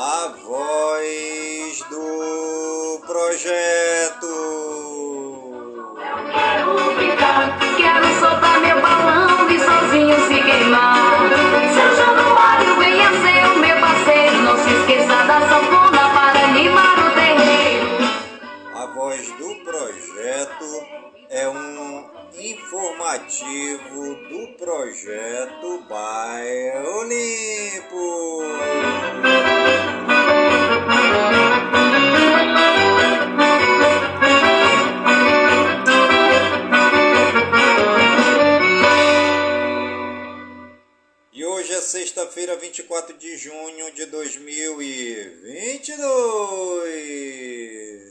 a voz do projeto. Eu quero brincar, quero soltar meu balão e sozinho se queimar. Seu Januário venha ser o meu parceiro, não se esqueça da sanfona para animar o terreiro. A voz do projeto é um informativo do projeto Bairro Limpo. E hoje é sexta-feira, 24 de junho de 2022.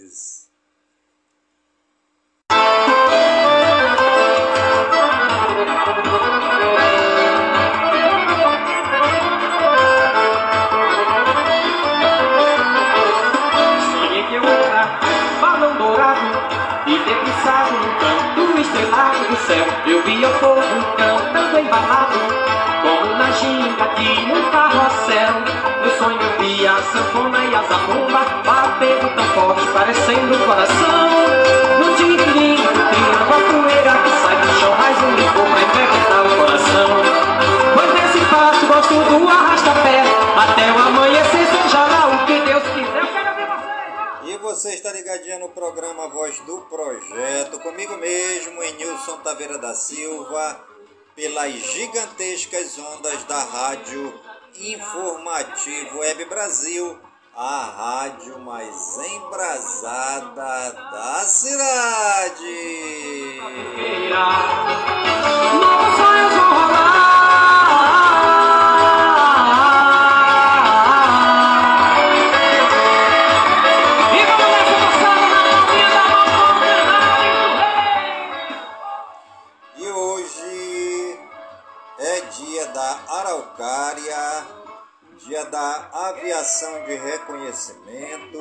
Debruçado no canto estrelado do céu. Eu via o povo cantando embalado, como na ginga de um carrossel. No sonho eu via a sanfona e a zabumba batendo tão forte, parecendo o coração. No tintim, criando a poeira que sai do chão, mais um licor pra envenenar o coração. Pois nesse passo gosto do arrasta-pé, até o amanhecer, seja lá o que Deus quiser. E você está ligadinha no programa Voz do Projeto, mesmo, Enilson Taveira da Silva, pelas gigantescas ondas da Rádio Informativo Web Brasil, a rádio mais embrasada da cidade. Aviação de reconhecimento,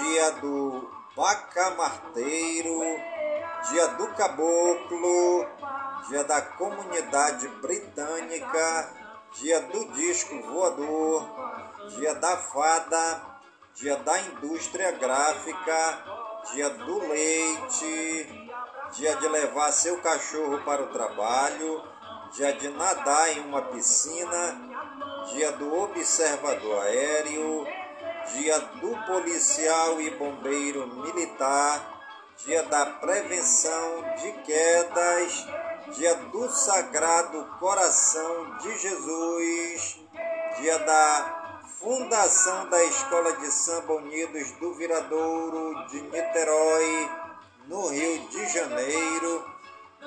dia do bacamarteiro, dia do caboclo, dia da comunidade britânica, dia do disco voador, dia da fada, dia da indústria gráfica, dia do leite, dia de levar seu cachorro para o trabalho, dia de nadar em uma piscina, dia do observador aéreo, dia do policial e bombeiro militar, dia da prevenção de quedas, dia do Sagrado Coração de Jesus, dia da fundação da Escola de Samba Unidos do Viradouro de Niterói, no Rio de Janeiro,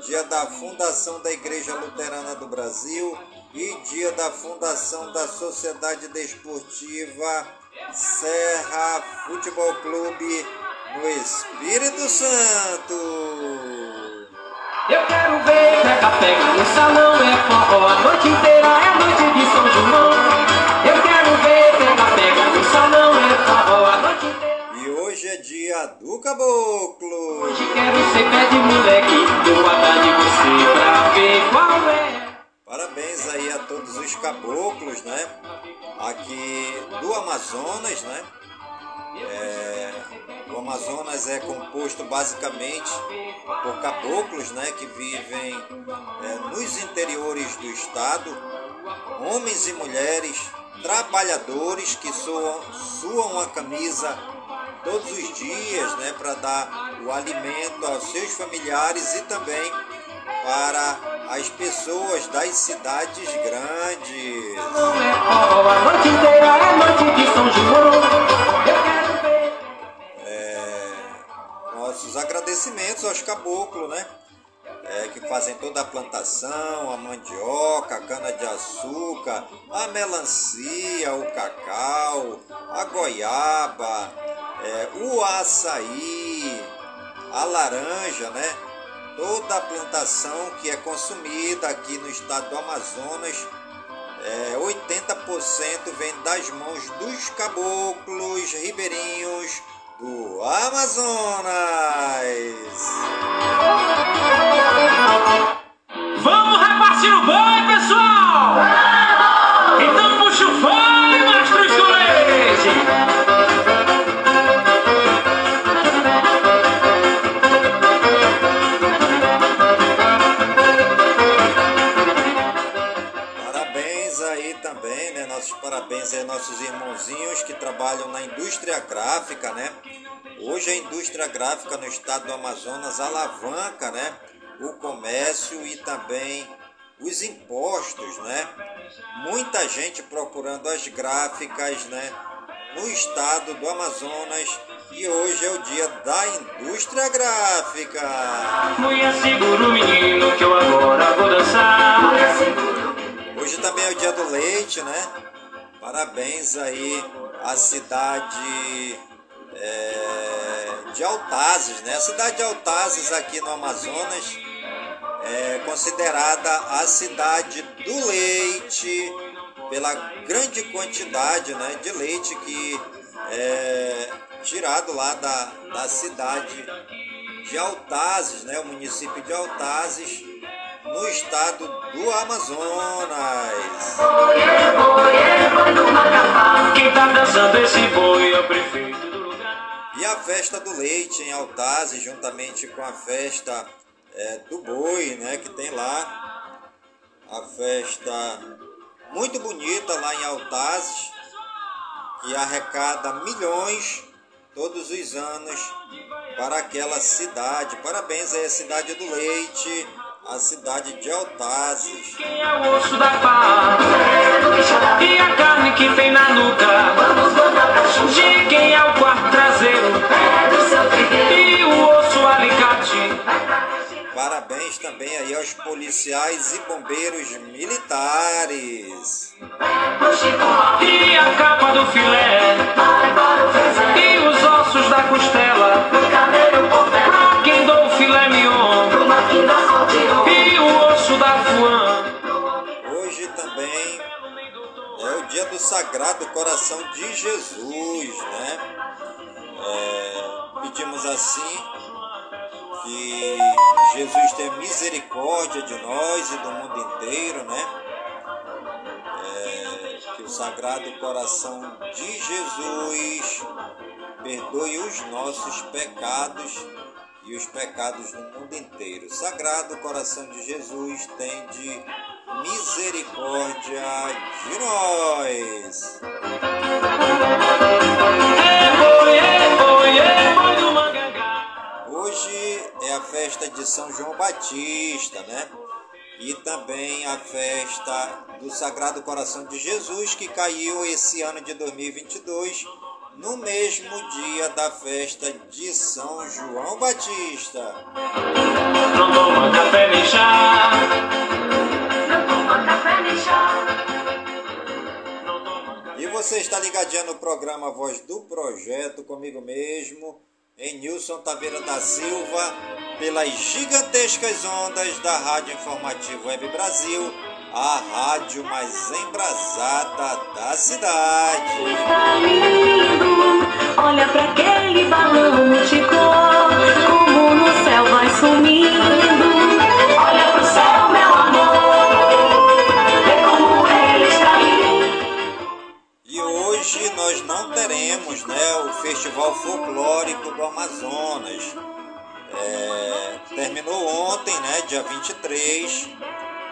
dia da fundação da Igreja Luterana do Brasil e dia da fundação da Sociedade Desportiva Serra Futebol Clube no Espírito Santo. Eu quero ver pega-pega no salão, é forró a noite inteira, é noite de São João. Eu quero ver pega-pega no salão, é forró a noite inteira. E hoje é dia do caboclo. Hoje quero ser pé de moleque, vou atrás de você pra ver qual é. Aí a todos os caboclos, né? Aqui do Amazonas, né? É, o Amazonas é composto basicamente por caboclos, né? Que vivem é, nos interiores do estado, homens e mulheres, trabalhadores que suam, suam a camisa todos os dias, né? Para dar o alimento aos seus familiares e também para as pessoas das cidades grandes. É, nossos agradecimentos aos caboclos, né? É, que fazem toda a plantação, a mandioca, a cana-de-açúcar, a melancia, o cacau, a goiaba, é, o açaí, a laranja, né? Toda a plantação que é consumida aqui no estado do Amazonas vem das mãos dos caboclos ribeirinhos do Amazonas. Vamos repartir o boi, pessoal! Então puxa o fone, gráfica, né? Hoje a indústria gráfica no estado do Amazonas alavanca, né? O comércio e também os impostos, né? Muita gente procurando as gráficas, né? No estado do Amazonas e hoje é o dia da indústria gráfica. Mulher, segura o menino que eu agora vou dançar. Hoje também é o dia do leite, né? Parabéns aí à cidade é, de Altazes, né? A cidade de Altazes aqui no Amazonas é considerada a cidade do leite pela grande quantidade né, de leite que é tirado lá da, da cidade de Altazes, né? O município de Altazes, no estado do Amazonas. E a festa do leite em Altazes, juntamente com a festa é, do boi, né, que tem lá, a festa muito bonita lá em Altazes, que arrecada milhões todos os anos para aquela cidade. Parabéns aí cidade do leite, a cidade de Altazes. Quem é o osso da pá? E a carne que tem na nuca? De quem é o quarto traseiro? E o osso alicate? Parabéns também aí aos policiais e bombeiros militares. E a capa do filé? E os ossos da costela? Pra quem Da? Hoje também é o dia do Sagrado Coração de Jesus, né? É, pedimos assim que Jesus tenha misericórdia de nós e do mundo inteiro, né? É, que o Sagrado Coração de Jesus perdoe os nossos pecados e os pecados do mundo inteiro. Sagrado Coração de Jesus, tem de misericórdia de nós. Hoje é a festa de São João Batista, né? E também a festa do Sagrado Coração de Jesus, que caiu esse ano de 2022, no mesmo dia da festa de São João Batista. Não toma café nem chá. E você está ligadinho no programa Voz do Projeto, comigo mesmo, em Nilson Taveira da Silva, pelas gigantescas ondas da Rádio Informativo Web Brasil, a rádio mais embrasada da cidade. Tá lindo, olha pra aquele balão multicolor, como no céu vai sumindo. Olha pro céu, meu amor, vê como ele está lindo. E hoje nós não teremos né, o Festival Folclórico do Amazonas. É, terminou ontem, né, dia 23,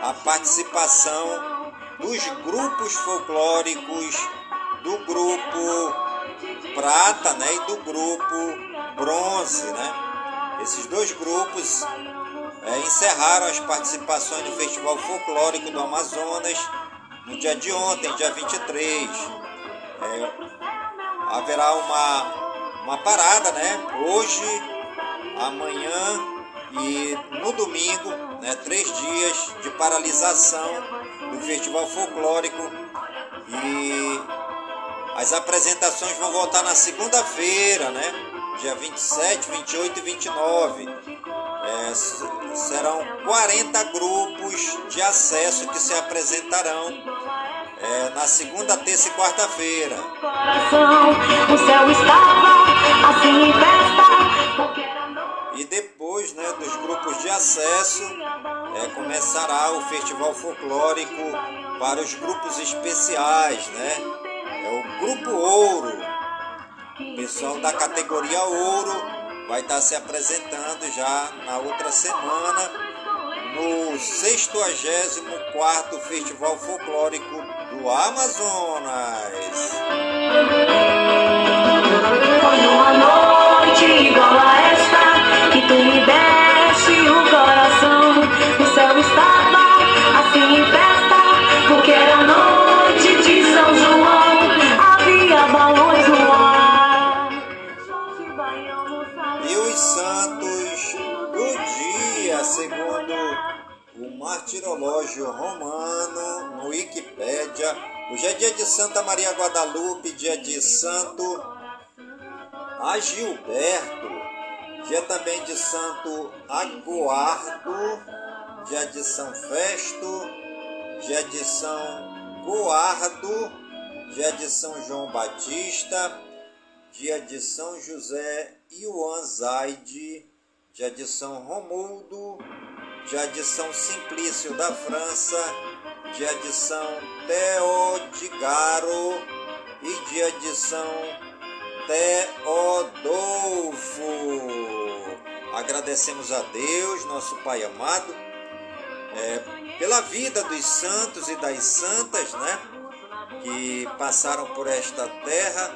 a participação dos grupos folclóricos do grupo Prata né, e do grupo Bronze. Né? Esses dois grupos é, encerraram as participações no Festival Folclórico do Amazonas no dia de ontem, dia 23. É, haverá uma, uma parada, né? Hoje, amanhã e no domingo, né? Três dias de paralisação do Festival Folclórico e as apresentações vão voltar na segunda-feira, né? Dia 27, 28 e 29. É, serão 40 grupos de acesso que se apresentarão é, na segunda, terça e quarta-feira. O céu estava assim em festa, e depois né, dos grupos de acesso, é, começará o Festival Folclórico para os grupos especiais. Né? É o Grupo Ouro. O pessoal da categoria Ouro vai estar se apresentando já na outra semana no 64º Festival Folclórico do Amazonas. Assim de São João. Havia balões no ar. E os santos do dia, segundo o martirológio romano, no Wikipédia, hoje é dia de Santa Maria Guadalupe, dia de Santo Agilberto, dia também de Santo Aguardo, dia de São Festo, dia de São Goardo, dia de São João Batista, dia de São José Ioan Zaide, dia de São Romualdo, dia de São Simplício da França, dia de São Teodigaro e dia de São Teodolfo. Agradecemos a Deus, nosso Pai amado, é, pela vida dos santos e das santas, né? Que passaram por esta terra,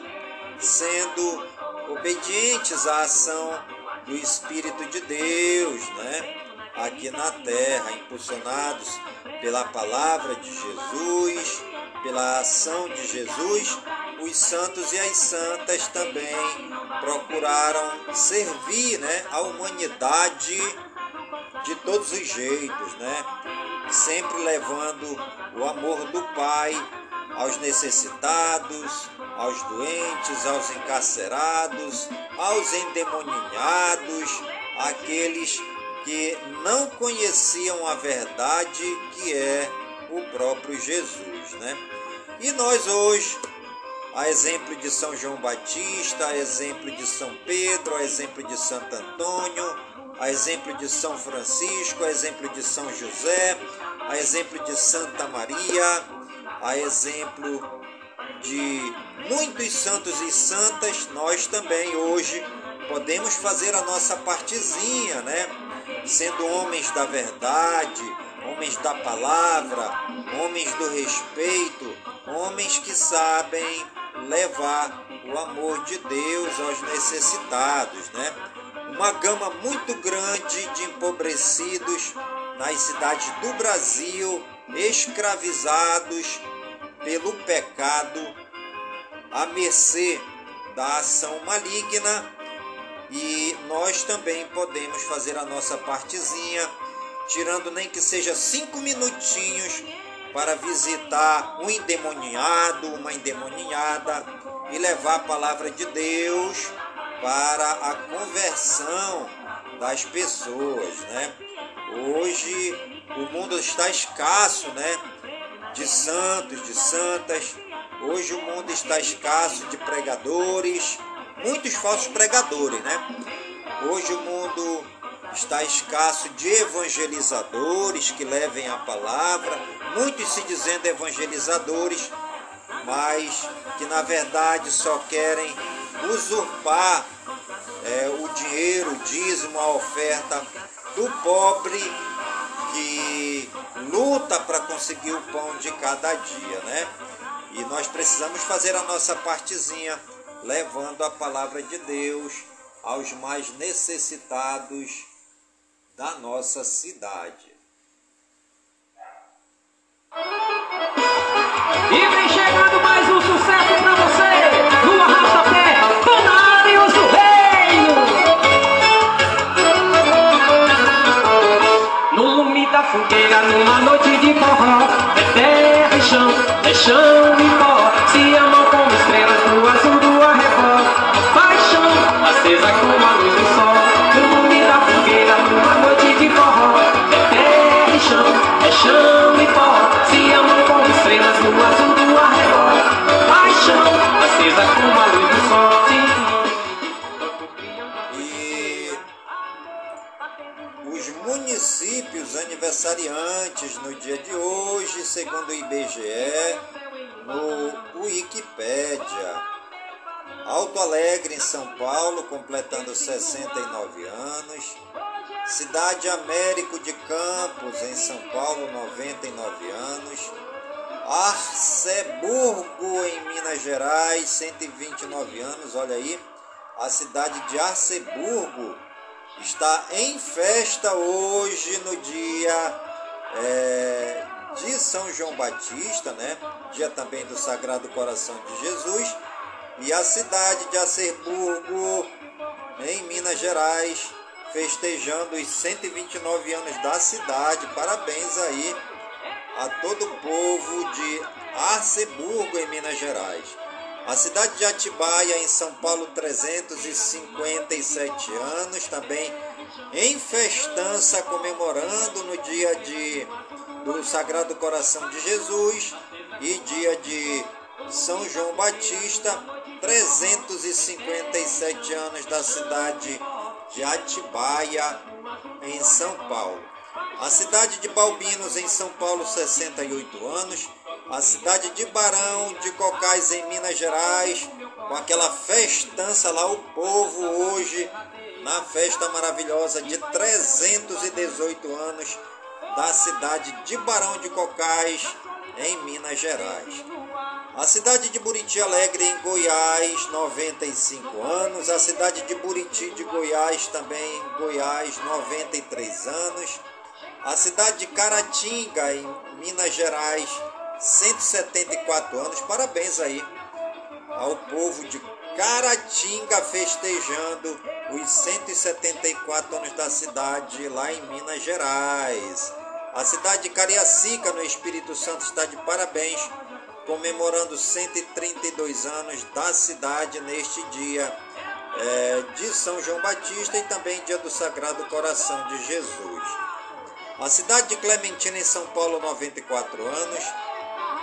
sendo obedientes à ação do Espírito de Deus, né? Aqui na terra, impulsionados pela palavra de Jesus, pela ação de Jesus os santos e as santas também procuraram servir né, a humanidade de todos os jeitos, né? sempre levando o amor do Pai aos necessitados, aos doentes, aos encarcerados, aos endemoninhados, aqueles que não conheciam a verdade que é o próprio Jesus, né? E nós hoje a exemplo de São João Batista, a exemplo de São Pedro, a exemplo de Santo Antônio, a exemplo de São Francisco, a exemplo de São José, a exemplo de Santa Maria, a exemplo de muitos santos e santas, nós também hoje podemos fazer a nossa partezinha, né? Sendo homens da verdade, homens da palavra, homens do respeito, homens que sabem levar o amor de Deus aos necessitados, né? Uma gama muito grande de empobrecidos nas cidades do Brasil, escravizados pelo pecado, à mercê da ação maligna, e nós também podemos fazer a nossa partezinha, tirando nem que seja cinco minutinhos para visitar um endemoniado, uma endemoniada e levar a palavra de Deus para a conversão das pessoas, né? Hoje o mundo está escasso, né? De santos, de santas. Hoje o mundo está escasso de pregadores, muitos falsos pregadores, né? Hoje o mundo está escasso de evangelizadores que levem a palavra, muitos se dizendo evangelizadores, mas que na verdade só querem usurpar é, o dinheiro, o dízimo, a oferta do pobre que luta para conseguir o pão de cada dia, né? E nós precisamos fazer a nossa partezinha, levando a palavra de Deus aos mais necessitados da nossa cidade. E vem chegando mais um sucesso pra você, no Arrasta-Pé, Canários do Reino. No lume da fogueira, numa noite de forró, é terra e chão, é chão e pó, variantes no dia de hoje, segundo o IBGE, no Wikipedia. Alto Alegre, em São Paulo, completando 69 anos. Cidade Américo de Campos, em São Paulo, 99 anos. Arceburgo, em Minas Gerais, 129 anos, olha aí. A cidade de Arceburgo, está em festa hoje, no dia é, de São João Batista, né? Dia também do Sagrado Coração de Jesus. E a cidade de Arceburgo, em Minas Gerais, festejando os 129 anos da cidade. Parabéns aí a todo o povo de Arceburgo, em Minas Gerais. A cidade de Atibaia, em São Paulo, 357 anos, também em festança, comemorando no dia de, do Sagrado Coração de Jesus e dia de São João Batista, 357 anos da cidade de Atibaia, em São Paulo. A cidade de Balbinos, em São Paulo, 68 anos. A cidade de Barão de Cocais, em Minas Gerais, com aquela festança lá, o povo hoje, na festa maravilhosa de 318 anos da cidade de Barão de Cocais, em Minas Gerais. A cidade de Buriti Alegre, em Goiás, 95 anos. A cidade de Buriti de Goiás, também em Goiás, 93 anos. A cidade de Caratinga, em Minas Gerais, 174 anos. Parabéns aí ao povo de Caratinga festejando os 174 anos da cidade lá em Minas Gerais. A cidade de Cariacica, no Espírito Santo, está de parabéns comemorando 132 anos da cidade neste dia é, de São João Batista e também dia do Sagrado Coração de Jesus. A cidade de Clementina, em São Paulo, 94 anos.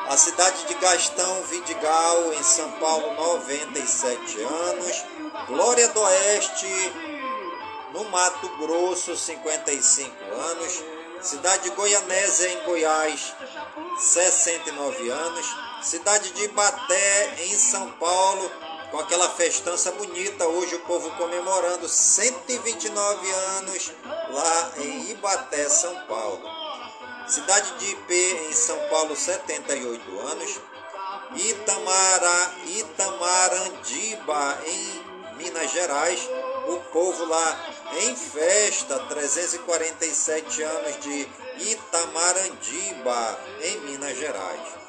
A cidade de Gastão Vidigal, em São Paulo, 97 anos. Glória do Oeste, no Mato Grosso, 55 anos. Cidade de Goianésia, em Goiás, 69 anos. Cidade de Ibaté, em São Paulo, com aquela festança bonita. Hoje o povo comemorando 129 anos lá em Ibaté, São Paulo. Cidade de Ipê, em São Paulo, 78 anos. Itamara, Itamarandiba, em Minas Gerais, o povo lá em festa, 347 anos de Itamarandiba, em Minas Gerais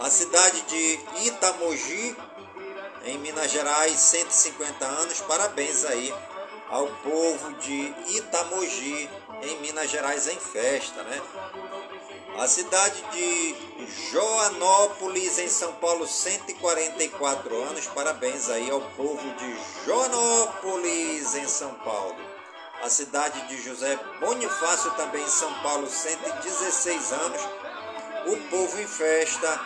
a cidade de Itamogi, em Minas Gerais, 150 anos. Parabéns aí ao povo de Itamogi, em Minas Gerais, em festa, né? A cidade de Joanópolis, em São Paulo, 144 anos. Parabéns aí ao povo de Joanópolis, em São Paulo. A cidade de José Bonifácio, também em São Paulo, 116 anos. O povo em festa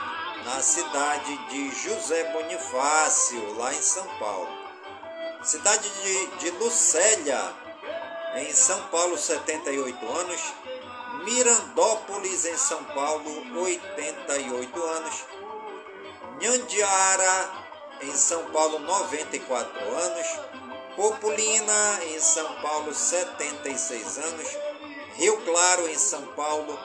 na cidade de José Bonifácio, lá em São Paulo. Cidade de, de Lucélia, em São Paulo, 78 anos. Mirandópolis, em São Paulo, 88 anos. Nhandiara, em São Paulo, 94 anos. Populina, em São Paulo, 76 anos. Rio Claro, em São Paulo,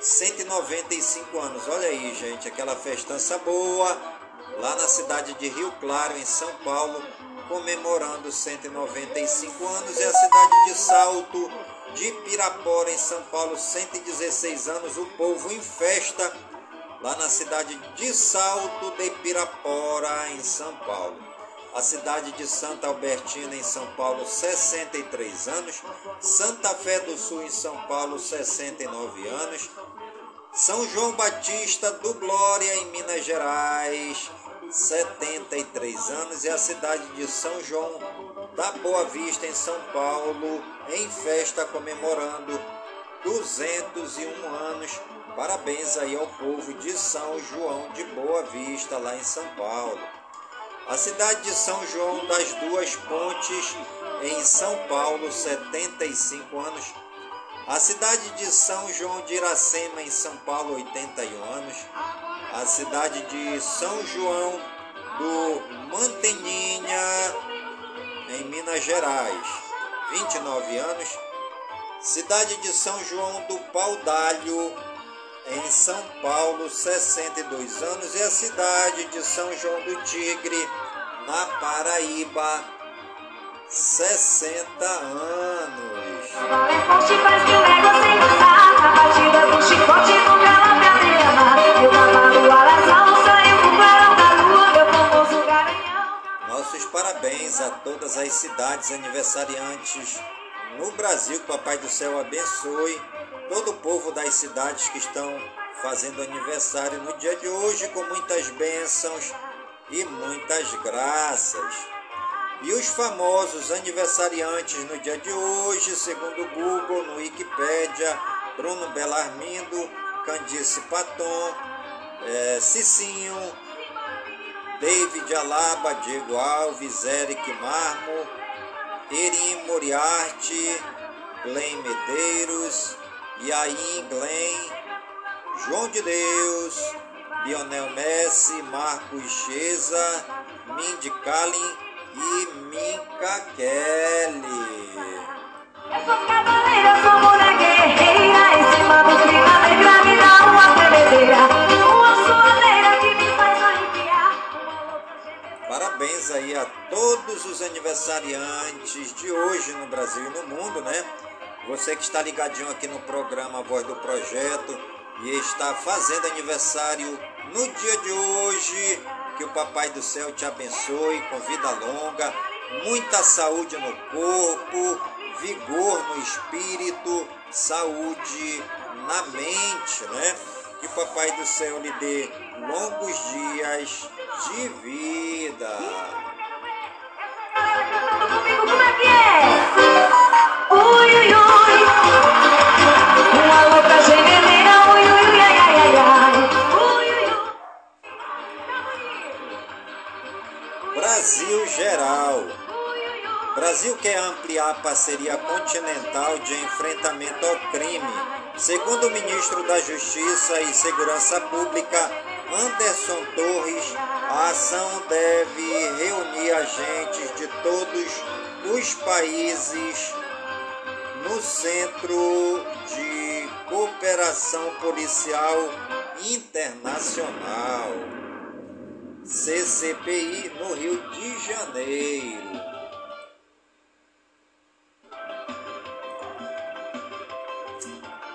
195 anos. Olha aí, gente, aquela festança boa lá na cidade de Rio Claro, em São Paulo, comemorando 195 anos. E a cidade de Salto de Pirapora, em São Paulo, 116 anos. O povo em festa lá na cidade de Salto de Pirapora, em São Paulo a cidade de Santa Albertina, em São Paulo, 63 anos, Santa Fé do Sul, em São Paulo, 69 anos, São João Batista do Glória, em Minas Gerais, 73 anos, e a cidade de São João da Boa Vista, em São Paulo, em festa comemorando 201 anos. Parabéns aí ao povo de São João de Boa Vista, lá em São Paulo. A cidade de São João das Duas Pontes, em São Paulo, 75 anos. A cidade de São João de Iracema, em São Paulo, 81 anos. A cidade de São João do Manteninha, em Minas Gerais, 29 anos. Cidade de São João do Paudalho, em São Paulo, 62 anos. E a cidade de São João do Tigre, na Paraíba, 60 anos. Nossos parabéns a todas as cidades aniversariantes no Brasil. Que o Papai do Céu abençoe todo o povo das cidades que estão fazendo aniversário no dia de hoje com muitas bênçãos e muitas graças. E os famosos aniversariantes no dia de hoje, segundo o Google, no Wikipedia, Bruno Bellarmindo, Candice Paton, é, Cicinho, David Alaba, Diego Alves, Eric Marmo, Erim Moriarty, Glenn Medeiros, Yain Glenn, João de Deus, Lionel Messi, Marcos Cheza, Mindy Kalim, e Minka Kelly. Eu sou cavaleira, sou mulher guerreira, em cima do clima negra me dá uma tremedeira, Parabéns aí a todos os aniversariantes de hoje no Brasil e no mundo, né? Você que está ligadinho aqui no programa Voz do Projeto e está fazendo aniversário no dia de hoje, que o Papai do Céu te abençoe com vida longa, muita saúde no corpo, vigor no espírito, saúde na mente, né? Que o Papai do Céu lhe dê longos dias de vida. Brasil Geral. Brasil quer ampliar a parceria continental de enfrentamento ao crime. Segundo o ministro da Justiça e Segurança Pública, Anderson Torres, a ação deve reunir agentes de todos os países no Centro de Cooperação Policial Internacional. CCPI no Rio de Janeiro.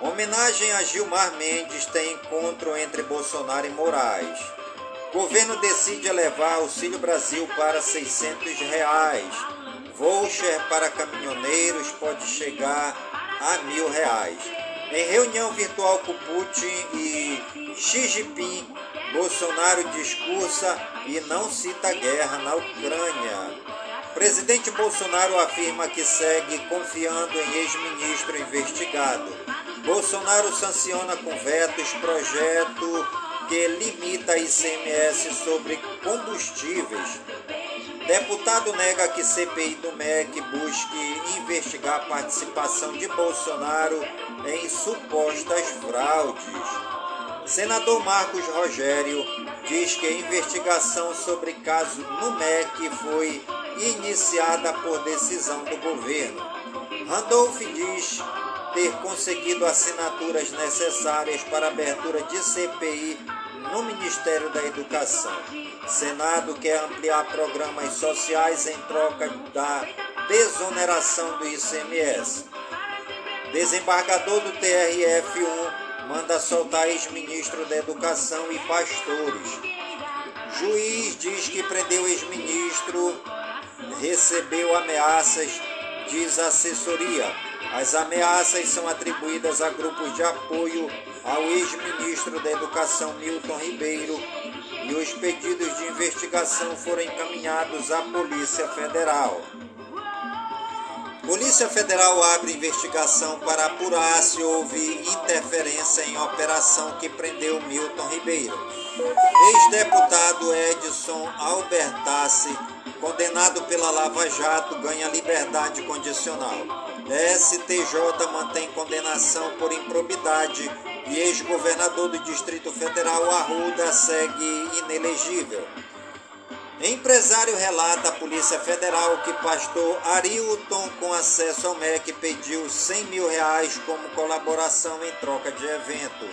Homenagem a Gilmar Mendes tem encontro entre Bolsonaro e Moraes. Governo decide elevar Auxílio Brasil para 600 reais. Voucher para caminhoneiros pode chegar a mil reais. Em reunião virtual com Putin e Xi Jinping, Bolsonaro discursa e não cita guerra na Ucrânia. Presidente Bolsonaro afirma que segue confiando em ex-ministro investigado. Bolsonaro sanciona com vetos projeto que limita ICMS sobre combustíveis. Deputado nega que CPI do MEC busque investigar a participação de Bolsonaro em supostas fraudes. Senador Marcos Rogério diz que a investigação sobre caso no MEC foi iniciada por decisão do governo. Randolph diz ter conseguido assinaturas necessárias para abertura de CPI no Ministério da Educação. Senado quer ampliar programas sociais em troca da desoneração do ICMS. Desembargador do TRF1 manda soltar ex-ministro da Educação e pastores. Juiz diz que prendeu ex-ministro, recebeu ameaças, diz assessoria. As ameaças são atribuídas a grupos de apoio ao ex-ministro da Educação Milton Ribeiro e os pedidos de investigação foram encaminhados à Polícia Federal. Polícia Federal abre investigação para apurar se houve interferência em operação que prendeu Milton Ribeiro. Ex-deputado Edson Albertassi, condenado pela Lava Jato, ganha liberdade condicional. STJ mantém condenação por improbidade e ex-governador do Distrito Federal Arruda segue inelegível. Empresário relata à Polícia Federal que pastor Arilton, com acesso ao MEC, pediu 100 mil reais como colaboração em troca de evento.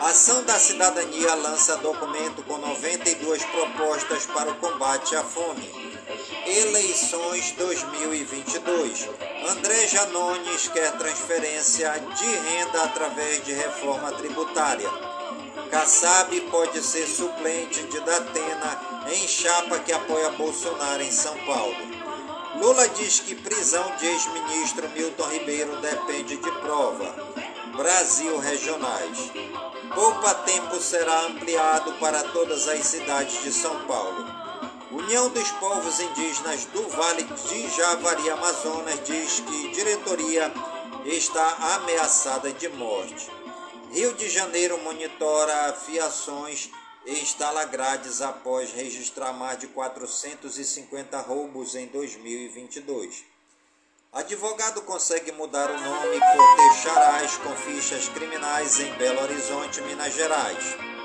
Ação da Cidadania lança documento com 92 propostas para o combate à fome. Eleições 2022. André Janones quer transferência de renda através de reforma tributária. Kassab pode ser suplente de Datena em chapa que apoia Bolsonaro em São Paulo. Lula diz que prisão de ex-ministro Milton Ribeiro depende de prova. Brasil Regionais. Poupa Tempo será ampliado para todas as cidades de São Paulo. União dos Povos Indígenas do Vale de Javari, Amazonas, diz que diretoria está ameaçada de morte. Rio de Janeiro monitora fiações e instala grades após registrar mais de 450 roubos em 2022. Advogado consegue mudar o nome por ter charás com fichas criminais em Belo Horizonte, Minas Gerais.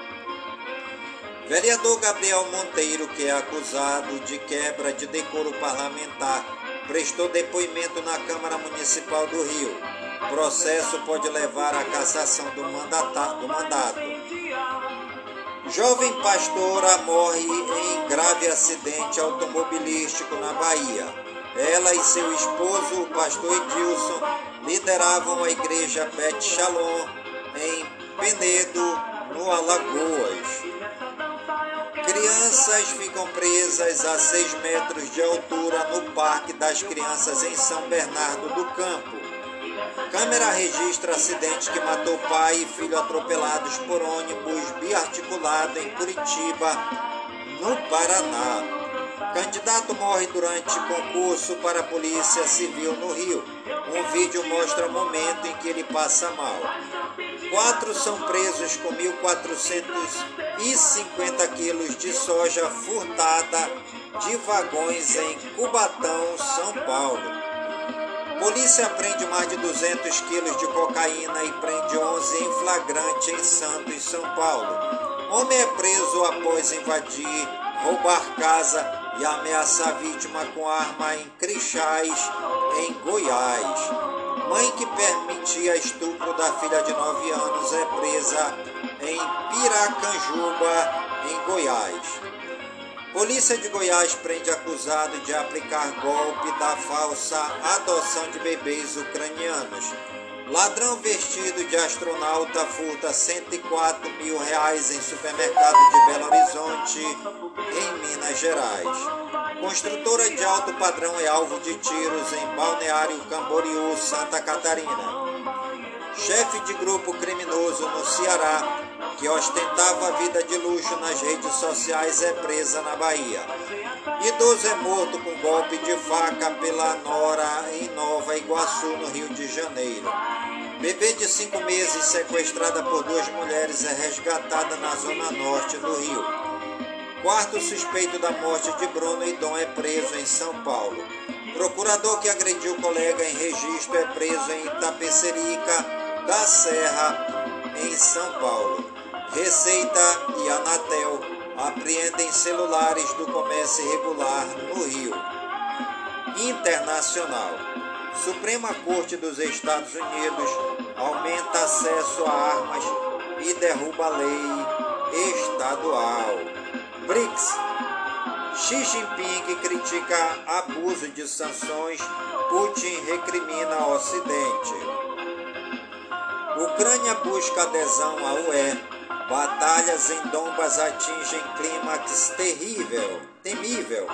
Vereador Gabriel Monteiro, que é acusado de quebra de decoro parlamentar, prestou depoimento na Câmara Municipal do Rio. Processo pode levar à cassação do, do mandato. Jovem pastora morre em grave acidente automobilístico na Bahia. Ela e seu esposo, o pastor Edilson, lideravam a igreja Pet Shalom em Penedo, no Alagoas. Crianças ficam presas a 6 metros de altura no Parque das Crianças em São Bernardo do Campo. Câmera registra acidente que matou pai e filho atropelados por ônibus biarticulado em Curitiba, no Paraná. Candidato morre durante concurso para a Polícia Civil no Rio. Um vídeo mostra o momento em que ele passa mal. Quatro são presos com 1.450 quilos de soja furtada de vagões em Cubatão, São Paulo. Polícia prende mais de 200 quilos de cocaína e prende 11 em flagrante em Santos, São Paulo. Homem é preso após invadir, roubar casa e ameaçar vítima com arma em Crixás, em Goiás. Mãe que permitia estupro da filha de 9 anos é presa em Piracanjuba, em Goiás. Polícia de Goiás prende acusado de aplicar golpe da falsa adoção de bebês ucranianos. Ladrão vestido de astronauta furta 104 mil reais em supermercado de Belo Horizonte, em Minas Gerais. Construtora de alto padrão é alvo de tiros em Balneário Camboriú, Santa Catarina. Chefe de grupo criminoso no Ceará que ostentava vida de luxo nas redes sociais, é presa na Bahia. Idoso é morto com golpe de faca pela Nora em Nova Iguaçu, no Rio de Janeiro. Bebê de cinco meses sequestrada por duas mulheres é resgatada na zona norte do Rio. Quarto suspeito da morte de Bruno e Dom é preso em São Paulo. Procurador que agrediu colega em registro é preso em Itapecerica da Serra, em São Paulo. Receita e Anatel apreendem celulares do comércio irregular no Rio. Internacional. Suprema Corte dos Estados Unidos aumenta acesso a armas e derruba lei estadual. BRICS. Xi Jinping critica abuso de sanções, Putin recrimina Ocidente. Ucrânia busca adesão à UE Batalhas em Dombas atingem clímax terrível, temível.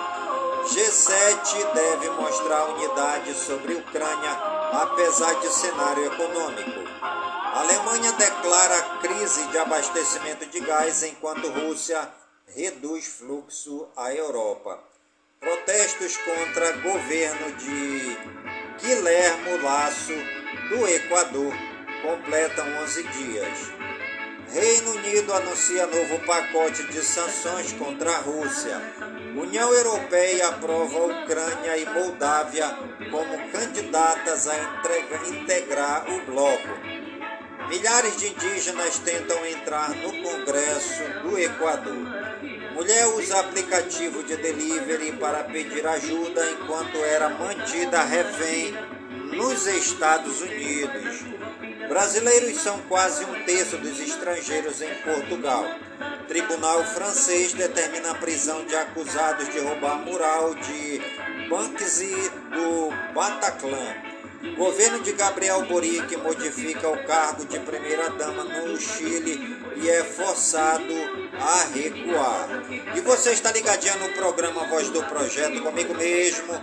G7 deve mostrar unidade sobre Ucrânia, apesar de cenário econômico. Alemanha declara crise de abastecimento de gás enquanto Rússia reduz fluxo à Europa. Protestos contra governo de Guilhermo Lasso do Equador completam 11 dias. Reino Unido anuncia novo pacote de sanções contra a Rússia. União Europeia aprova Ucrânia e Moldávia como candidatas a integrar o bloco. Milhares de indígenas tentam entrar no Congresso do Equador. Mulher usa aplicativo de delivery para pedir ajuda enquanto era mantida refém nos Estados Unidos. Brasileiros são quase um terço dos estrangeiros em Portugal. Tribunal francês determina a prisão de acusados de roubar mural de Banksy do Bataclan. Governo de Gabriel Boric modifica o cargo de primeira-dama no Chile e é forçado a recuar. E você está ligadinho no programa Voz do Projeto comigo mesmo,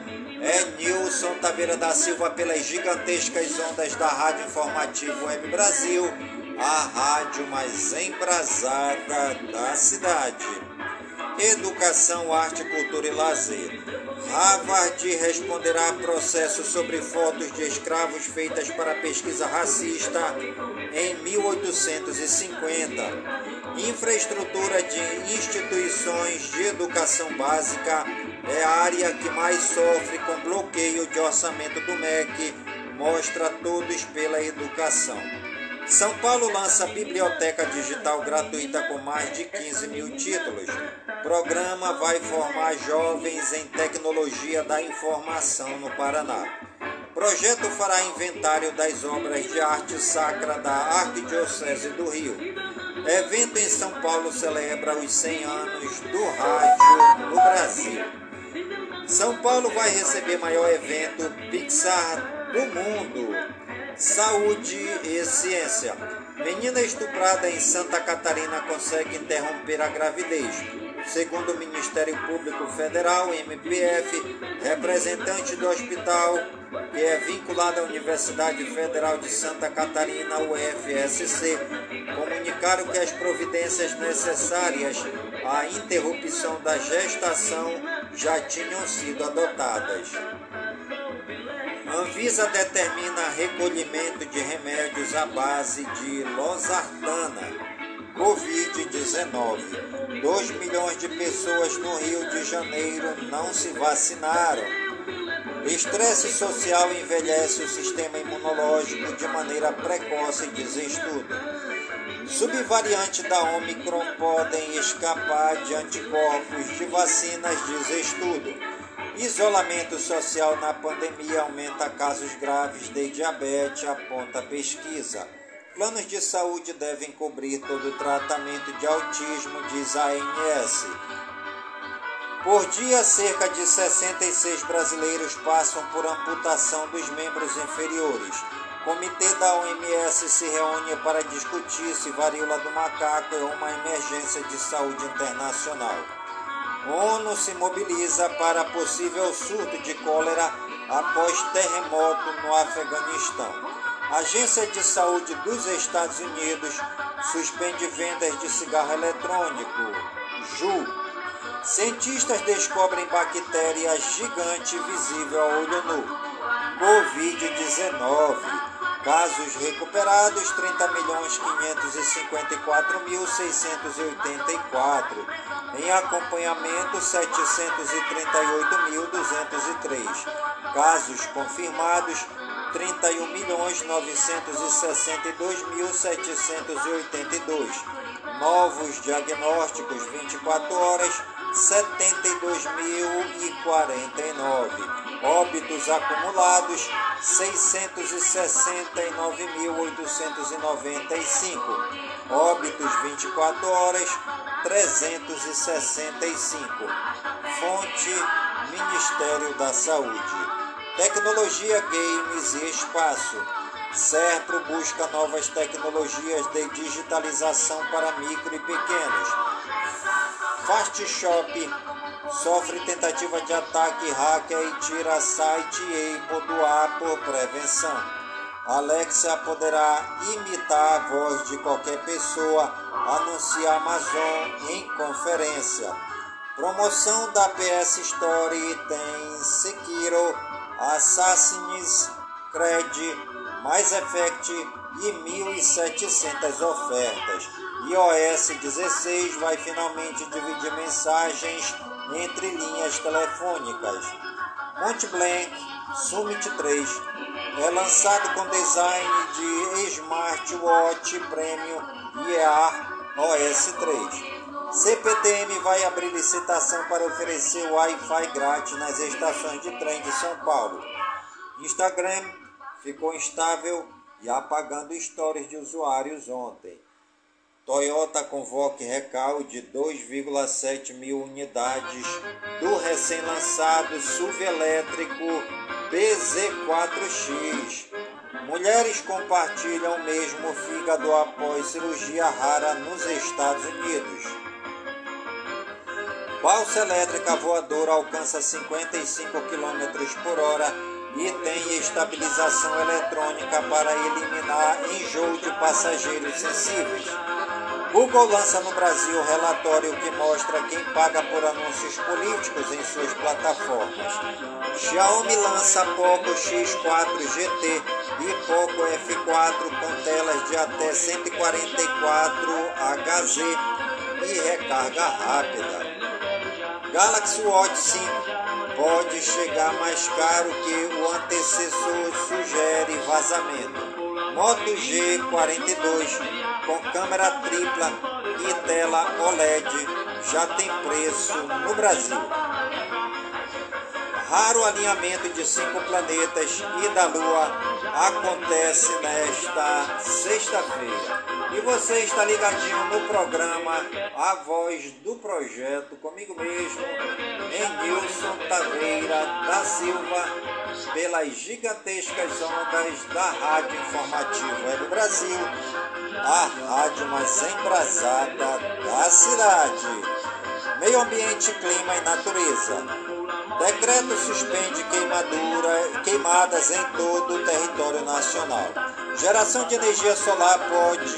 é Nilson Taveira da Silva pelas gigantescas ondas da Rádio Informativo Web Brasil, a rádio mais embrasada da cidade. Educação, Arte, Cultura e Lazer. Harvard responderá a processo sobre fotos de escravos feitas para pesquisa racista em 1850. Infraestrutura de instituições de educação básica é a área que mais sofre com bloqueio de orçamento do MEC, mostra todos pela educação. São Paulo lança biblioteca digital gratuita com mais de 15 mil títulos. Programa vai formar jovens em tecnologia da informação no Paraná. Projeto fará inventário das obras de arte sacra da Arquidiocese do Rio. Evento em São Paulo celebra os 100 anos do rádio no Brasil. São Paulo vai receber maior evento Pixar do mundo Saúde e ciência. Menina estuprada em Santa Catarina consegue interromper a gravidez. Segundo o Ministério Público Federal, MPF, representante do hospital, que é vinculado à Universidade Federal de Santa Catarina, UFSC, comunicaram que as providências necessárias à interrupção da gestação já tinham sido adotadas. Anvisa determina recolhimento de remédios à base de losartana, Covid-19. 2 milhões de pessoas no Rio de Janeiro não se vacinaram. Estresse social envelhece o sistema imunológico de maneira precoce, diz estudo. Subvariantes da Omicron podem escapar de anticorpos de vacinas, diz estudo. Isolamento social na pandemia aumenta casos graves de diabetes, aponta pesquisa. Planos de saúde devem cobrir todo o tratamento de autismo, diz a ANS. Por dia, cerca de 66 brasileiros passam por amputação dos membros inferiores. Comitê da OMS se reúne para discutir se varíola do macaco é uma emergência de saúde internacional. ONU se mobiliza para possível surto de cólera após terremoto no Afeganistão. Agência de Saúde dos Estados Unidos suspende vendas de cigarro eletrônico. JU. Cientistas descobrem bactéria gigante visível a olho nu. Covid-19. Casos recuperados 30 milhões 554 mil 684. Em acompanhamento 738 mil 203. Casos confirmados 31 milhões 962 mil 782. Novos diagnósticos 24 horas 72.049. Óbitos acumulados 669.895. Óbitos 24 horas 365. Fonte Ministério da Saúde. Tecnologia, games e espaço. Serpro busca novas tecnologias de digitalização para micro e pequenos. Fast Shop sofre tentativa de ataque hacker e tira site Apple do ar por prevenção. Alexa poderá imitar a voz de qualquer pessoa, anuncia Amazon em conferência. Promoção da PS Store tem Sekiro, Assassin's Creed, Mais Effect e 1.700 ofertas. iOS 16 vai finalmente dividir mensagens entre linhas telefônicas. Montblanc Summit 3 é lançado com design de Smartwatch Premium Ear OS 3. CPTM vai abrir licitação para oferecer Wi-Fi grátis nas estações de trem de São Paulo. Instagram ficou instável e apagando stories de usuários ontem. Toyota convoca recal de 2,7 mil unidades do recém-lançado SUV elétrico BZ4X. Mulheres compartilham o mesmo fígado após cirurgia rara nos Estados Unidos. Balsa elétrica voadora alcança 55 km por hora e tem estabilização eletrônica para eliminar enjoo de passageiros sensíveis. Google lança no Brasil relatório que mostra quem paga por anúncios políticos em suas plataformas. Xiaomi lança Poco X4 GT e Poco F4 com telas de até 144 Hz e recarga rápida. Galaxy Watch 5 pode chegar mais caro que o antecessor sugere vazamento. Moto G42 com câmera tripla e tela OLED já tem preço no Brasil. Raro alinhamento de cinco planetas e da Lua acontece nesta sexta-feira. E você está ligadinho no programa A Voz do Projeto, comigo mesmo, em Nilson Taveira da Silva, pelas gigantescas ondas da Rádio Informativa do Brasil, a rádio mais embrasada da cidade. Meio ambiente, clima e natureza. Decreto suspende queimadura, queimadas em todo o território nacional. Geração de energia solar pode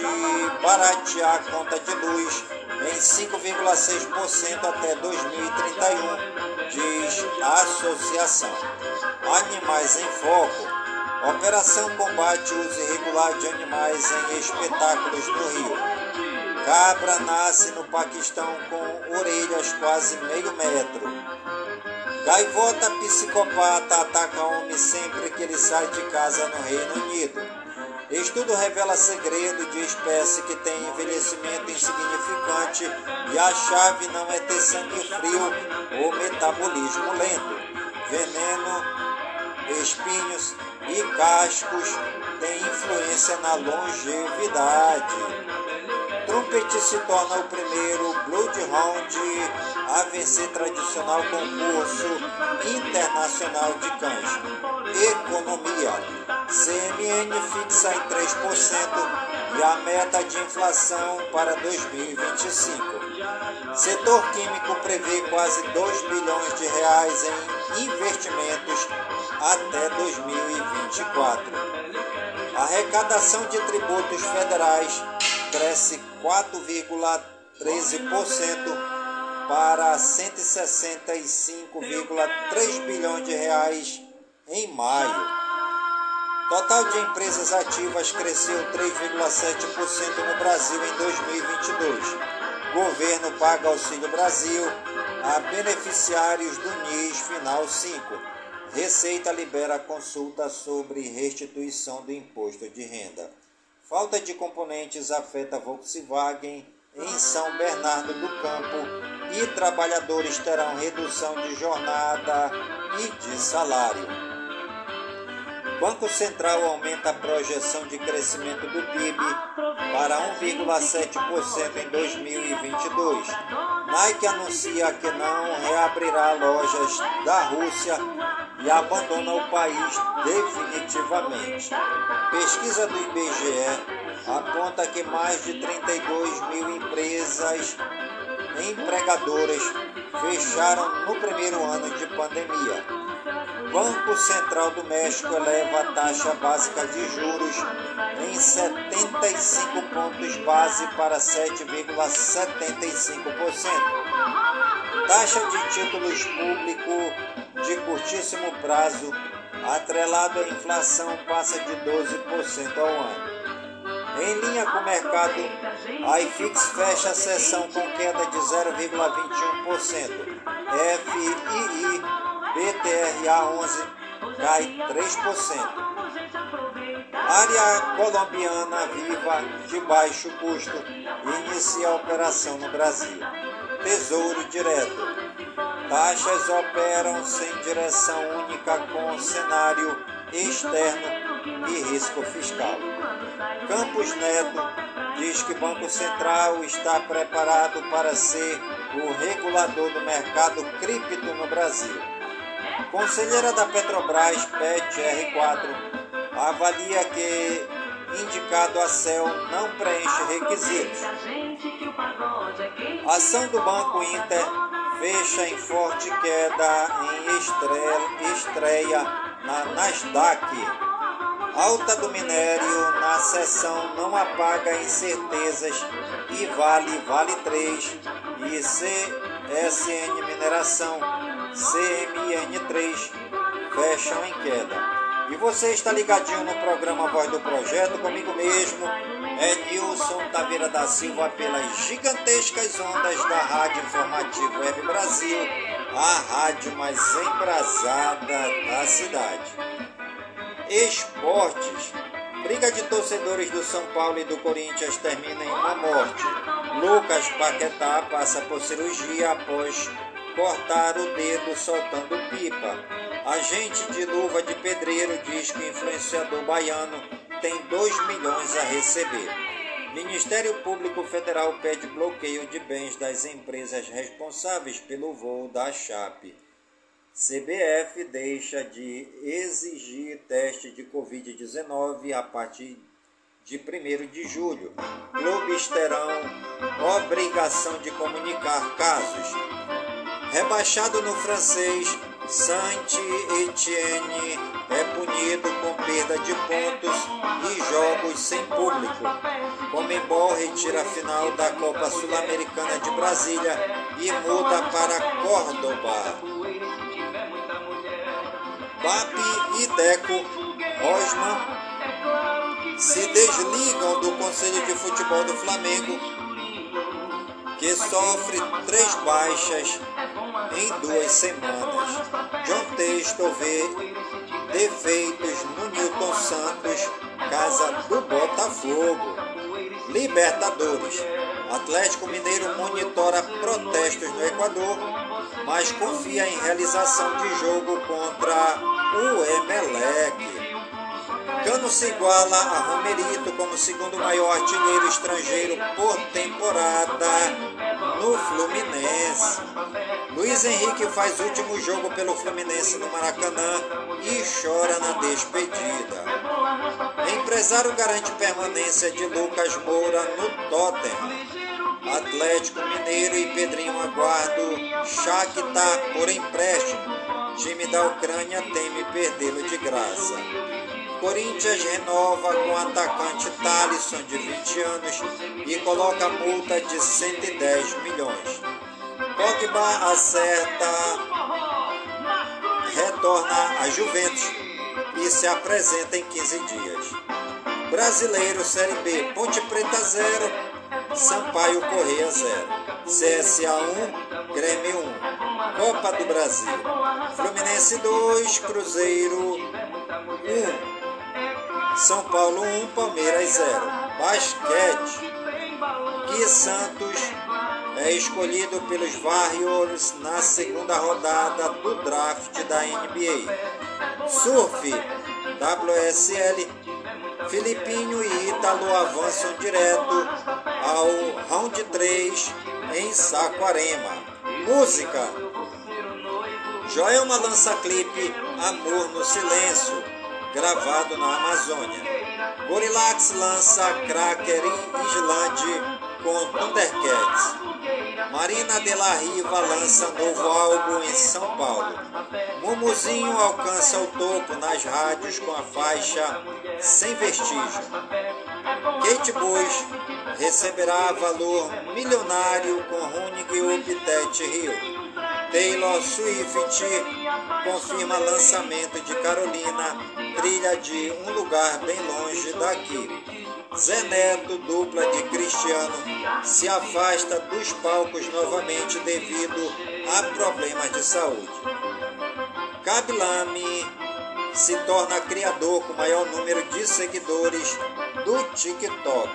baratear a conta de luz em 5,6% até 2031, diz a associação. Animais em foco. Operação combate uso irregular de animais em espetáculos no Rio. Cabra nasce no Paquistão com orelhas quase meio metro. Gaivota psicopata ataca homem sempre que ele sai de casa no Reino Unido. Estudo revela segredo de espécie que tem envelhecimento insignificante e a chave não é ter sangue frio ou metabolismo lento. Veneno, espinhos e cascos têm influência na longevidade. Trumpet se torna o primeiro Bloodhound a vencer tradicional concurso internacional de cães. Economia. CMN fixa em 3% e a meta de inflação para 2025. Setor químico prevê quase 2 bilhões de reais em investimentos até 2024. A arrecadação de tributos federais cresce 4,13% para 165,3 bilhões de reais em maio. Total de empresas ativas cresceu 3,7% no Brasil em 2022. Governo paga Auxílio Brasil a beneficiários do NIS Final 5. Receita libera consulta sobre restituição do imposto de renda. Falta de componentes afeta Volkswagen em São Bernardo do Campo e trabalhadores terão redução de jornada e de salário. Banco Central aumenta a projeção de crescimento do PIB para 1,7% em 2022. Nike anuncia que não reabrirá lojas da Rússia e abandona o país definitivamente. Pesquisa do IBGE aponta que mais de 32 mil empresas empregadoras fecharam no primeiro ano de pandemia. Banco Central do México eleva a taxa básica de juros em 75 pontos base para 7,75%. Taxa de títulos público de curtíssimo prazo atrelado à inflação passa de 12% ao ano. Em linha com o mercado, a IFIX fecha a sessão com queda de 0,21%. FII BTRA 11 cai 3%. Área colombiana viva de baixo custo inicia a operação no Brasil. Tesouro direto. Taxas operam sem direção única com cenário externo e risco fiscal. Campos Neto diz que Banco Central está preparado para ser o regulador do mercado cripto no Brasil. Conselheira da Petrobras, PET R4, avalia que indicado a CEL não preenche requisitos. Ação do Banco Inter fecha em forte queda em estreia, estreia na Nasdaq. Alta do minério na sessão não apaga incertezas e Vale, Vale 3 e CSN Mineração, CMN3 fecham em queda. E você está ligadinho no programa Voz do Projeto, comigo mesmo, é Nilson Taveira da Silva, pelas gigantescas ondas da Rádio Informativo Web Brasil, a rádio mais embrasada da cidade. Esportes. Briga de torcedores do São Paulo e do Corinthians termina em uma morte. Lucas Paquetá passa por cirurgia após cortar o dedo soltando pipa. Agente de luva de pedreiro diz que influenciador baiano tem 2 milhões a receber. Ministério Público Federal pede bloqueio de bens das empresas responsáveis pelo voo da Chape. CBF deixa de exigir teste de Covid-19 a partir de 1 de julho. Clubes terão obrigação de comunicar casos. Rebaixado no francês, Saint-Etienne é punido com perda de pontos e jogos sem público. Comembol retira a final da Copa Sul-Americana de Brasília e muda para Córdoba. BAP e Deco Rosman se desligam do Conselho de Futebol do Flamengo, que sofre três baixas em duas semanas. John Texto vê defeitos no Newton Santos, casa do Botafogo. Libertadores. Atlético Mineiro monitora protestos no Equador, mas confia em realização de jogo contra o Emelec. Cano se iguala a Romerito como segundo maior artilheiro estrangeiro por temporada no Fluminense. Luiz Henrique faz último jogo pelo Fluminense no Maracanã e chora na despedida. Empresário garante permanência de Lucas Moura no Tottenham. Atlético Mineiro e Pedrinho aguardo Shakhtar por empréstimo. Time da Ucrânia teme perdê-lo de graça. Corinthians renova com atacante Thalisson, de 20 anos, e coloca multa de 110 milhões. Pogba acerta, retorna a Juventus e se apresenta em 15 dias. Brasileiro Série B, Ponte Preta 0, Sampaio Correia 0, CSA 1, Grêmio 1, Copa do Brasil, Fluminense 2, Cruzeiro 1. São Paulo 1, Palmeiras 0. Basquete. Gui Santos é escolhido pelos Warriors na segunda rodada do draft da NBA. Surf. WSL. Filipinho e Ítalo avançam direto ao round 3 em Saquarema. Música. Joelma lança clipe Amor no Silêncio gravado na Amazônia. Gorillax lança Cracker em Islândia com Thundercats. Marina de la Riva lança novo álbum em São Paulo. Mumuzinho alcança o topo nas rádios com a faixa Sem Vestígio. Kate Bush receberá valor milionário com Running Uptet Rio. Taylor Swift confirma lançamento de Carolina, trilha de um lugar bem longe daqui. Zé Neto, dupla de Cristiano, se afasta dos palcos novamente devido a problemas de saúde. Kabilame se torna criador com maior número de seguidores do TikTok.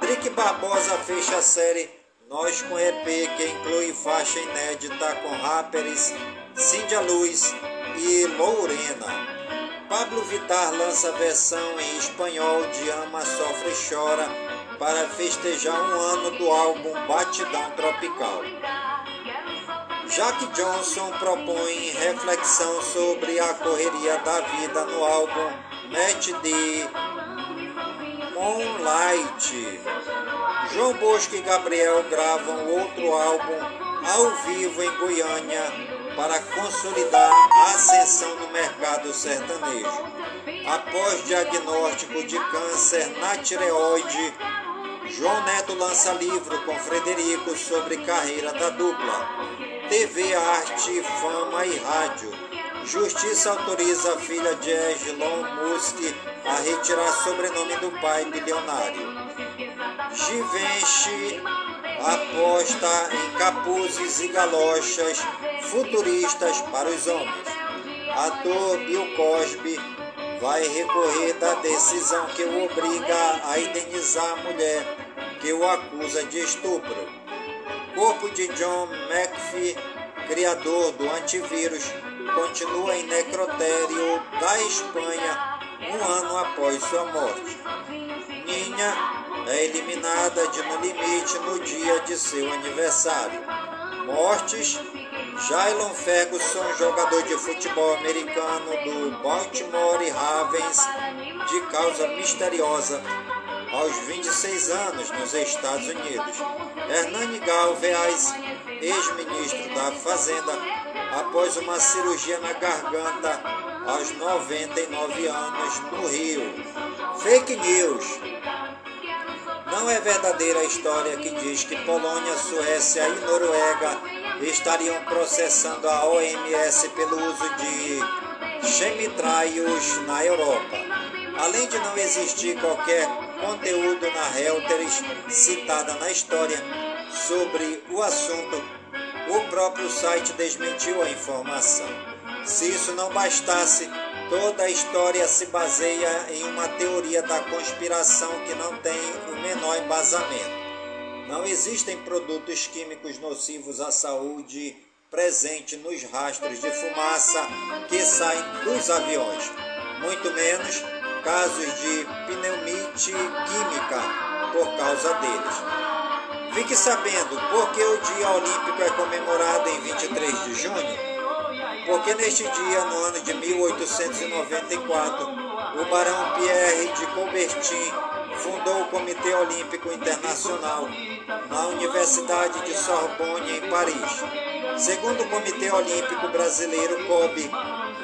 Drick Barbosa fecha a série Nós com EP, que inclui faixa inédita com rappers Cíndia Luz e Lorena. Pablo Vittar lança versão em espanhol de Ama, Sofre e Chora para festejar um ano do álbum Batidão Tropical. Jack Johnson propõe reflexão sobre a correria da vida no álbum Match de Moonlight. João Bosco e Gabriel gravam outro álbum ao vivo em Goiânia para consolidar a ascensão no mercado sertanejo. Após diagnóstico de câncer na tireoide, João Neto lança livro com Frederico sobre carreira da dupla. TV, arte, fama e rádio. Justiça autoriza a filha de Elon Musk a retirar sobrenome do pai bilionário. Givenchy aposta em capuzes e galochas futuristas para os homens. Ator Bill Cosby vai recorrer da decisão que o obriga a indenizar a mulher que o acusa de estupro. Corpo de John McPhee, criador do antivírus, continua em necrotério da Espanha um ano após sua morte. Ninha é eliminada de No Limite no dia de seu aniversário. Mortes: Jailon Ferguson, jogador de futebol americano do Baltimore Ravens, de causa misteriosa, aos 26 anos nos Estados Unidos. Hernani Galvez, ex-ministro da Fazenda, após uma cirurgia na garganta aos 99 anos no Rio. Fake News. Não é verdadeira a história que diz que Polônia, Suécia e Noruega estariam processando a OMS pelo uso de chemitraios na Europa. Além de não existir qualquer conteúdo na Reuters citada na história sobre o assunto, o próprio site desmentiu a informação. Se isso não bastasse, Toda a história se baseia em uma teoria da conspiração que não tem o menor embasamento. Não existem produtos químicos nocivos à saúde presentes nos rastros de fumaça que saem dos aviões, muito menos casos de pneumite química por causa deles. Fique sabendo por que o Dia Olímpico é comemorado em 23 de junho porque neste dia, no ano de 1894, o barão Pierre de Coubertin fundou o Comitê Olímpico Internacional na Universidade de Sorbonne, em Paris. Segundo o Comitê Olímpico Brasileiro, COB,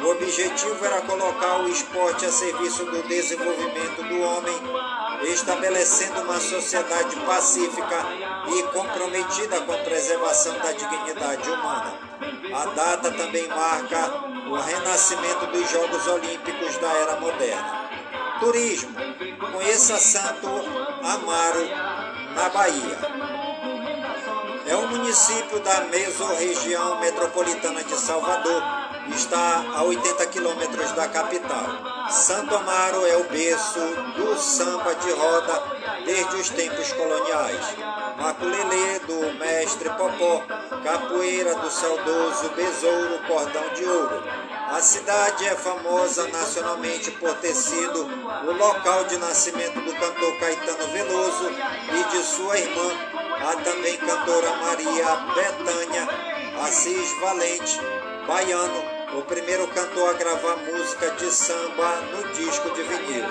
o objetivo era colocar o esporte a serviço do desenvolvimento do homem, estabelecendo uma sociedade pacífica e comprometida com a preservação da dignidade humana. A data também marca o renascimento dos Jogos Olímpicos da Era Moderna. Turismo. Conheça Santo Amaro, na Bahia. É um município da mesorregião metropolitana de Salvador, está a 80 quilômetros da capital. Santo Amaro é o berço do samba de roda desde os tempos coloniais. Maculelê do mestre Popó, capoeira do saudoso Besouro Cordão de Ouro. A cidade é famosa nacionalmente por ter sido o local de nascimento do cantor Caetano Veloso e de sua irmã, a também cantora Maria Betânia Assis Valente, baiano, o primeiro cantor a gravar música de samba no disco de vinil.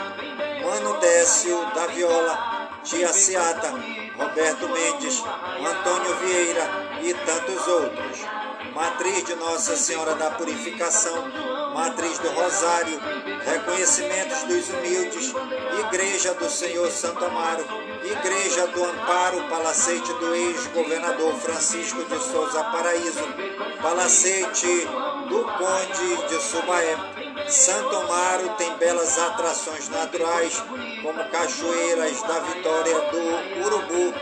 Mano Décio da viola, Tia Seata, Roberto Mendes, Antônio Vieira, e tantos outros. Matriz de Nossa Senhora da Purificação, Matriz do Rosário, Reconhecimentos dos Humildes, Igreja do Senhor Santo Amaro, Igreja do Amparo, Palacete do ex-governador Francisco de Souza Paraíso, Palacete do Conde de Subaé. Santo Amaro tem belas atrações naturais, como cachoeiras da Vitória do Urubu,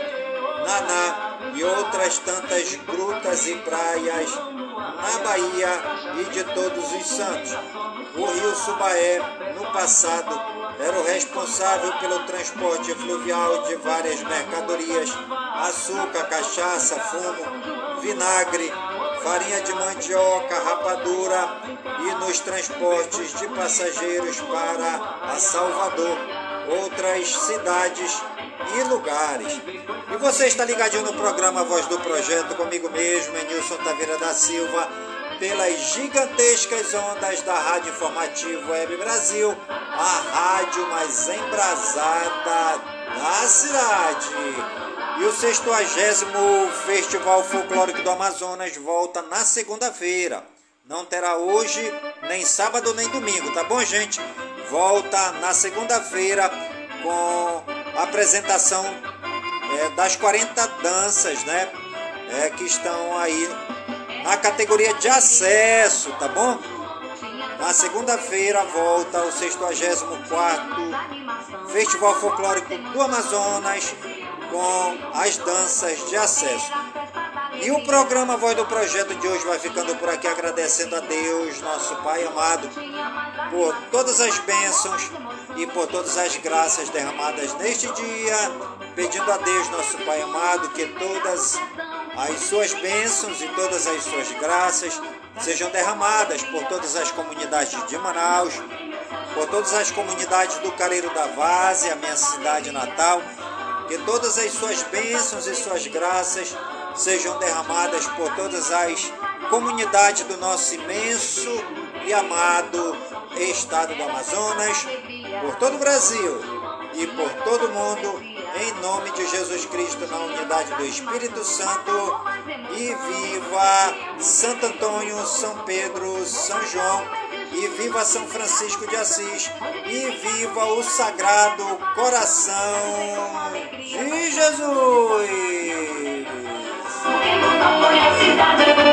Naná e outras tantas grutas e praias na Bahia e de Todos os Santos. O rio Subaé, no passado, era o responsável pelo transporte fluvial de várias mercadorias: açúcar, cachaça, fumo, vinagre, farinha de mandioca, rapadura e nos transportes de passageiros para a Salvador, outras cidades e lugares. E você está ligadinho no programa Voz do Projeto comigo mesmo, Nilson Taveira da Silva, pelas gigantescas ondas da Rádio Informativo Web Brasil, a rádio mais embrasada da cidade. E o 60 Festival Folclórico do Amazonas volta na segunda-feira. Não terá hoje, nem sábado, nem domingo, tá bom, gente? Volta na segunda-feira com a apresentação é, das 40 danças, né? É, que estão aí na categoria de acesso, tá bom? Na segunda-feira volta o 64 Festival Folclórico do Amazonas com as danças de acesso. E o programa Voz do Projeto de hoje vai ficando por aqui agradecendo a Deus, nosso Pai amado, por todas as bênçãos e por todas as graças derramadas neste dia, pedindo a Deus, nosso Pai amado, que todas as suas bênçãos e todas as suas graças sejam derramadas por todas as comunidades de Manaus, por todas as comunidades do Careiro da Vase, a minha cidade natal, que todas as suas bênçãos e suas graças sejam derramadas por todas as comunidades do nosso imenso e amado estado do Amazonas, por todo o Brasil e por todo o mundo, em nome de Jesus Cristo, na unidade do Espírito Santo, e viva Santo Antônio, São Pedro, São João, e viva São Francisco de Assis, e viva o Sagrado Coração de Jesus! Cidade.